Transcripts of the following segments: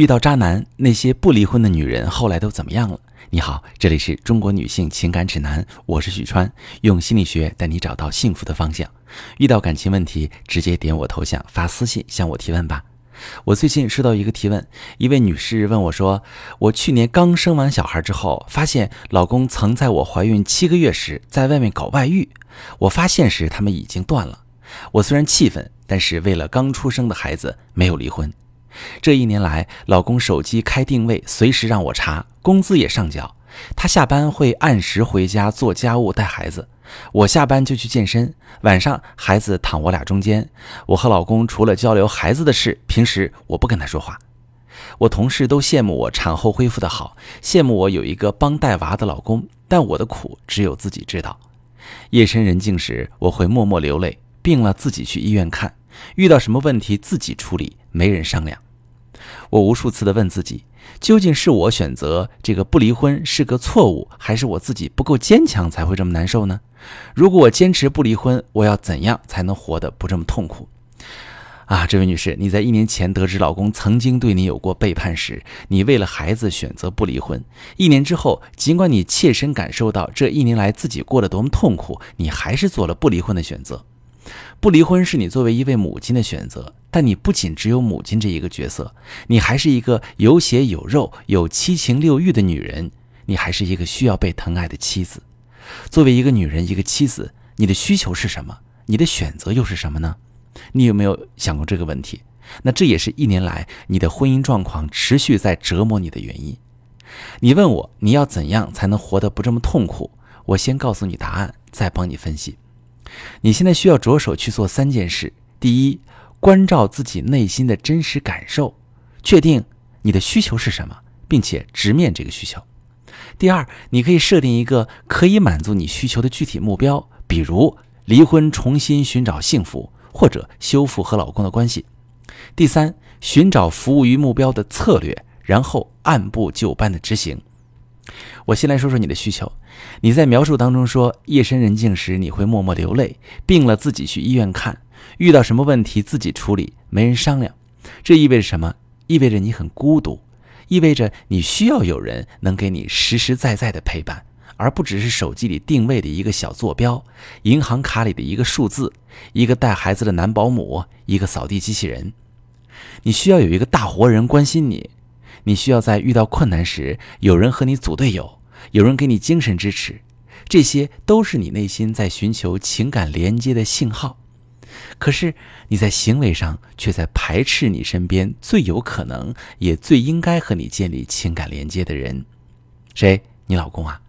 遇到渣男，那些不离婚的女人后来都怎么样了？你好，这里是中国女性情感指南，我是许川，用心理学带你找到幸福的方向。遇到感情问题，直接点我头像发私信向我提问吧。我最近收到一个提问，一位女士问我说：“我去年刚生完小孩之后，发现老公曾在我怀孕七个月时在外面搞外遇，我发现时他们已经断了。我虽然气愤，但是为了刚出生的孩子，没有离婚。”这一年来，老公手机开定位，随时让我查，工资也上缴。他下班会按时回家做家务、带孩子，我下班就去健身。晚上孩子躺我俩中间，我和老公除了交流孩子的事，平时我不跟他说话。我同事都羡慕我产后恢复的好，羡慕我有一个帮带娃的老公，但我的苦只有自己知道。夜深人静时，我会默默流泪，病了自己去医院看，遇到什么问题自己处理，没人商量。我无数次的问自己，究竟是我选择这个不离婚是个错误，还是我自己不够坚强才会这么难受呢？如果我坚持不离婚，我要怎样才能活得不这么痛苦？啊，这位女士，你在一年前得知老公曾经对你有过背叛时，你为了孩子选择不离婚。一年之后，尽管你切身感受到这一年来自己过得多么痛苦，你还是做了不离婚的选择。不离婚是你作为一位母亲的选择，但你不仅只有母亲这一个角色，你还是一个有血有肉、有七情六欲的女人，你还是一个需要被疼爱的妻子。作为一个女人，一个妻子，你的需求是什么？你的选择又是什么呢？你有没有想过这个问题？那这也是一年来你的婚姻状况持续在折磨你的原因。你问我你要怎样才能活得不这么痛苦？我先告诉你答案，再帮你分析。你现在需要着手去做三件事：第一，关照自己内心的真实感受，确定你的需求是什么，并且直面这个需求；第二，你可以设定一个可以满足你需求的具体目标，比如离婚、重新寻找幸福，或者修复和老公的关系；第三，寻找服务于目标的策略，然后按部就班的执行。我先来说说你的需求。你在描述当中说，夜深人静时你会默默流泪，病了自己去医院看，遇到什么问题自己处理，没人商量。这意味着什么？意味着你很孤独，意味着你需要有人能给你实实在在的陪伴，而不只是手机里定位的一个小坐标，银行卡里的一个数字，一个带孩子的男保姆，一个扫地机器人。你需要有一个大活人关心你。你需要在遇到困难时有人和你组队友，有人给你精神支持，这些都是你内心在寻求情感连接的信号。可是你在行为上却在排斥你身边最有可能也最应该和你建立情感连接的人，谁？你老公啊？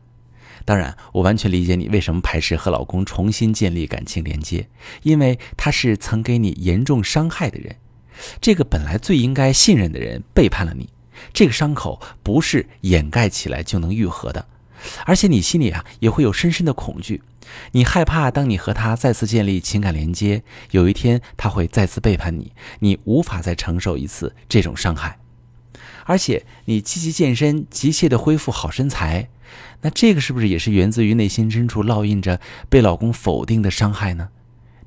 当然，我完全理解你为什么排斥和老公重新建立感情连接，因为他是曾给你严重伤害的人，这个本来最应该信任的人背叛了你。这个伤口不是掩盖起来就能愈合的，而且你心里啊也会有深深的恐惧，你害怕当你和他再次建立情感连接，有一天他会再次背叛你，你无法再承受一次这种伤害，而且你积极健身，急切的恢复好身材，那这个是不是也是源自于内心深处烙印着被老公否定的伤害呢？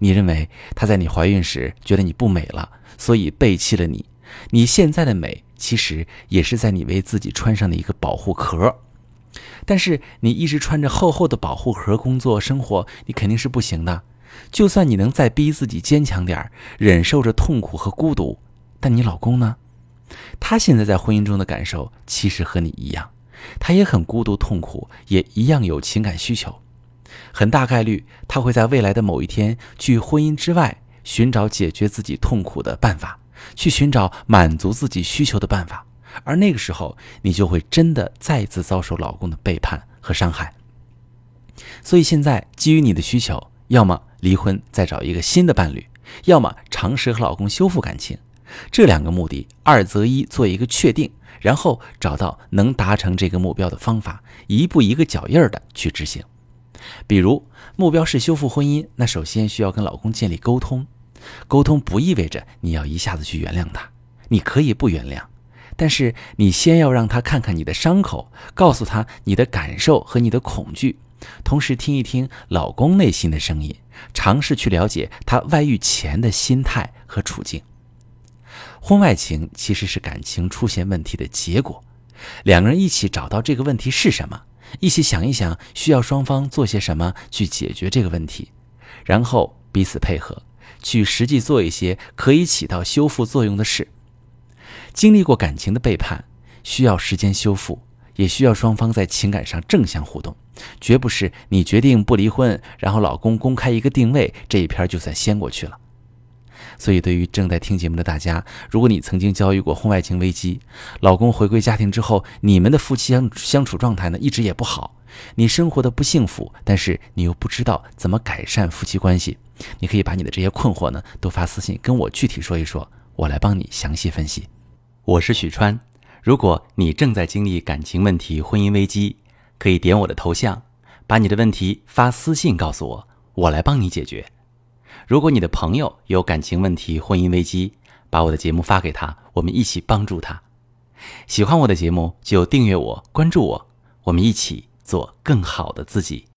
你认为他在你怀孕时觉得你不美了，所以背弃了你，你现在的美。其实也是在你为自己穿上的一个保护壳，但是你一直穿着厚厚的保护壳工作生活，你肯定是不行的。就算你能再逼自己坚强点忍受着痛苦和孤独，但你老公呢？他现在在婚姻中的感受其实和你一样，他也很孤独痛苦，也一样有情感需求。很大概率他会在未来的某一天去婚姻之外寻找解决自己痛苦的办法。去寻找满足自己需求的办法，而那个时候，你就会真的再次遭受老公的背叛和伤害。所以现在，基于你的需求，要么离婚再找一个新的伴侣，要么尝试和老公修复感情。这两个目的，二择一，做一个确定，然后找到能达成这个目标的方法，一步一个脚印儿的去执行。比如，目标是修复婚姻，那首先需要跟老公建立沟通。沟通不意味着你要一下子去原谅他，你可以不原谅，但是你先要让他看看你的伤口，告诉他你的感受和你的恐惧，同时听一听老公内心的声音，尝试去了解他外遇前的心态和处境。婚外情其实是感情出现问题的结果，两个人一起找到这个问题是什么，一起想一想需要双方做些什么去解决这个问题，然后彼此配合，去实际做一些可以起到修复作用的事。经历过感情的背叛，需要时间修复，也需要双方在情感上正向互动，绝不是你决定不离婚，然后老公公开一个定位，这一篇就算掀过去了。所以，对于正在听节目的大家，如果你曾经遭遇过婚外情危机，老公回归家庭之后，你们的夫妻相相处状态呢一直也不好，你生活的不幸福，但是你又不知道怎么改善夫妻关系，你可以把你的这些困惑呢都发私信跟我具体说一说，我来帮你详细分析。我是许川，如果你正在经历感情问题、婚姻危机，可以点我的头像，把你的问题发私信告诉我，我来帮你解决。如果你的朋友有感情问题、婚姻危机，把我的节目发给他，我们一起帮助他。喜欢我的节目就订阅我、关注我，我们一起做更好的自己。